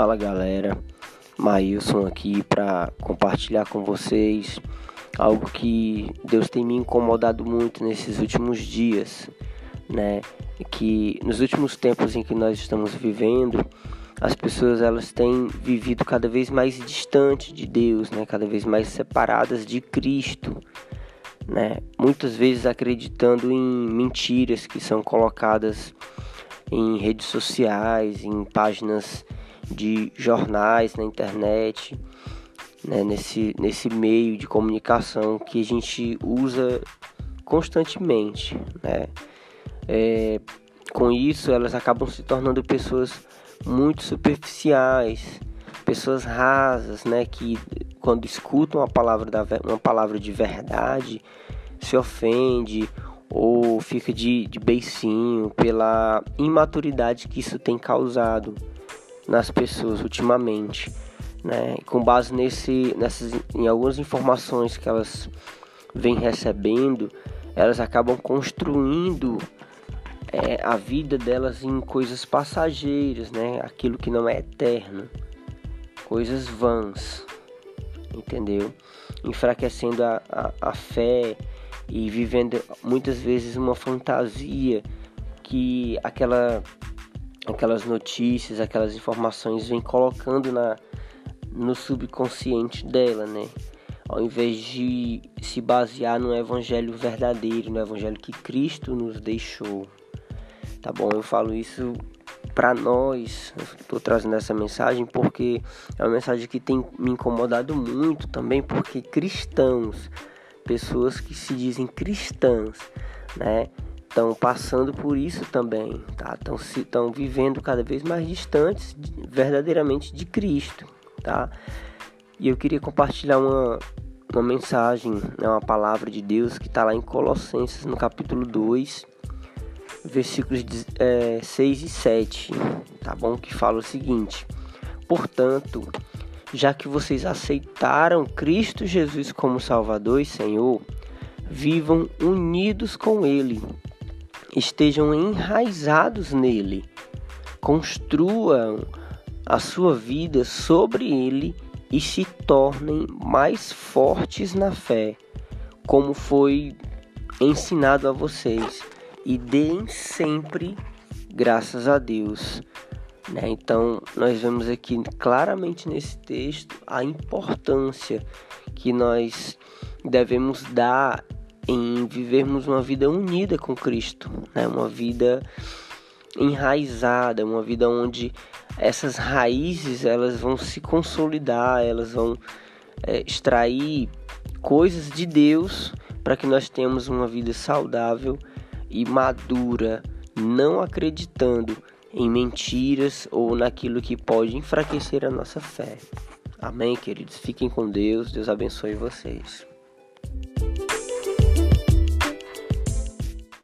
Fala galera, Maílson aqui para compartilhar com vocês algo que Deus tem me incomodado muito nesses últimos dias, né? Que nos últimos tempos em que nós estamos vivendo, as pessoas elas têm vivido cada vez mais distante de Deus, né? Cada vez mais separadas de Cristo, né? Muitas vezes acreditando em mentiras que são colocadas em redes sociais, em páginas de jornais na internet, né, nesse, nesse meio de comunicação que a gente usa constantemente. Né? É, com isso, elas acabam se tornando pessoas muito superficiais, pessoas rasas, né, que quando escutam a palavra da, uma palavra de verdade se ofende ou fica de, de beicinho pela imaturidade que isso tem causado nas pessoas ultimamente, né? com base nesse, nessas, em algumas informações que elas vêm recebendo, elas acabam construindo é, a vida delas em coisas passageiras, né? Aquilo que não é eterno, coisas vãs, entendeu? Enfraquecendo a, a, a fé e vivendo muitas vezes uma fantasia que aquela aquelas notícias, aquelas informações vêm colocando na no subconsciente dela, né? Ao invés de se basear no evangelho verdadeiro, no evangelho que Cristo nos deixou. Tá bom? Eu falo isso para nós, estou trazendo essa mensagem porque é uma mensagem que tem me incomodado muito também, porque cristãos pessoas que se dizem cristãs, né? Estão passando por isso também, tá? Estão estão vivendo cada vez mais distantes verdadeiramente de Cristo, tá? E eu queria compartilhar uma, uma mensagem, né, uma palavra de Deus que está lá em Colossenses, no capítulo 2, versículos é, 6 e 7, tá bom? Que fala o seguinte: Portanto, já que vocês aceitaram Cristo Jesus como Salvador e Senhor, vivam unidos com Ele, estejam enraizados nele, construam a sua vida sobre Ele e se tornem mais fortes na fé, como foi ensinado a vocês, e deem sempre graças a Deus né? Então, nós vemos aqui claramente nesse texto a importância que nós devemos dar em vivermos uma vida unida com Cristo, né? uma vida enraizada, uma vida onde essas raízes elas vão se consolidar, elas vão é, extrair coisas de Deus para que nós tenhamos uma vida saudável e madura, não acreditando em mentiras ou naquilo que pode enfraquecer a nossa fé. Amém, queridos? Fiquem com Deus. Deus abençoe vocês.